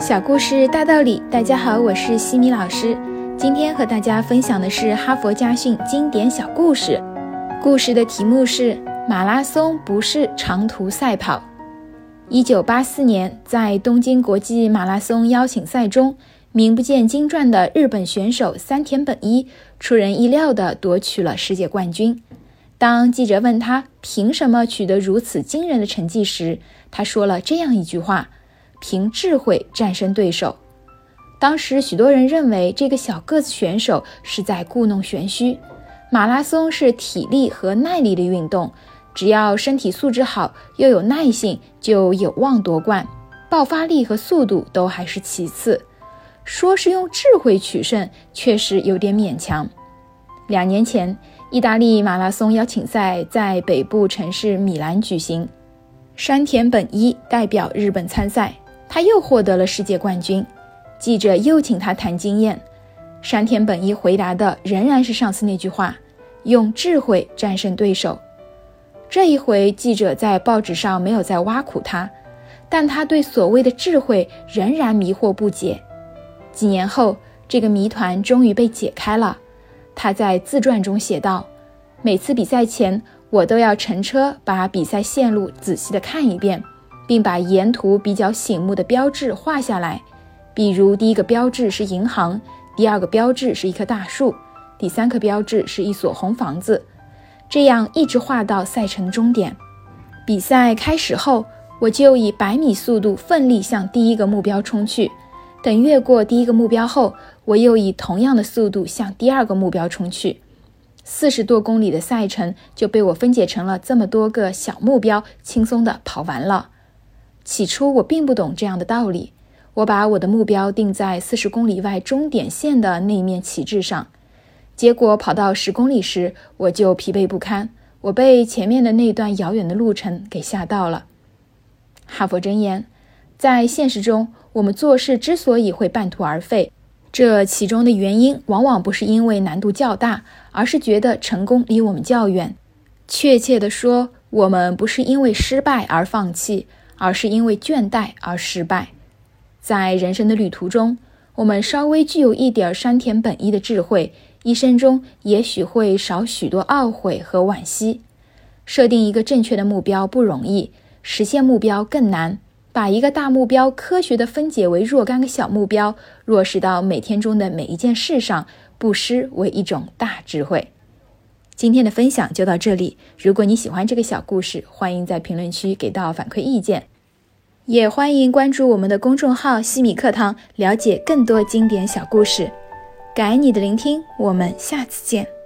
小故事大道理，大家好，我是西米老师。今天和大家分享的是哈佛家训经典小故事。故事的题目是：马拉松不是长途赛跑。一九八四年，在东京国际马拉松邀请赛中，名不见经传的日本选手三田本一出人意料地夺取了世界冠军。当记者问他凭什么取得如此惊人的成绩时，他说了这样一句话：“凭智慧战胜对手。”当时许多人认为这个小个子选手是在故弄玄虚。马拉松是体力和耐力的运动，只要身体素质好又有耐性，就有望夺冠。爆发力和速度都还是其次。说是用智慧取胜，确实有点勉强。两年前，意大利马拉松邀请赛在北部城市米兰举行，山田本一代表日本参赛，他又获得了世界冠军。记者又请他谈经验，山田本一回答的仍然是上次那句话：用智慧战胜对手。这一回，记者在报纸上没有再挖苦他，但他对所谓的智慧仍然迷惑不解。几年后，这个谜团终于被解开了。他在自传中写道：“每次比赛前，我都要乘车把比赛线路仔细的看一遍，并把沿途比较醒目的标志画下来。”比如，第一个标志是银行，第二个标志是一棵大树，第三个标志是一所红房子，这样一直画到赛程终点。比赛开始后，我就以百米速度奋力向第一个目标冲去。等越过第一个目标后，我又以同样的速度向第二个目标冲去。四十多公里的赛程就被我分解成了这么多个小目标，轻松地跑完了。起初我并不懂这样的道理。我把我的目标定在四十公里外终点线的那面旗帜上，结果跑到十公里时，我就疲惫不堪。我被前面的那段遥远的路程给吓到了。哈佛箴言：在现实中，我们做事之所以会半途而废，这其中的原因往往不是因为难度较大，而是觉得成功离我们较远。确切地说，我们不是因为失败而放弃，而是因为倦怠而失败。在人生的旅途中，我们稍微具有一点山田本一的智慧，一生中也许会少许多懊悔和惋惜。设定一个正确的目标不容易，实现目标更难。把一个大目标科学地分解为若干个小目标，落实到每天中的每一件事上，不失为一种大智慧。今天的分享就到这里。如果你喜欢这个小故事，欢迎在评论区给到反馈意见。也欢迎关注我们的公众号“西米课堂”，了解更多经典小故事。感恩你的聆听，我们下次见。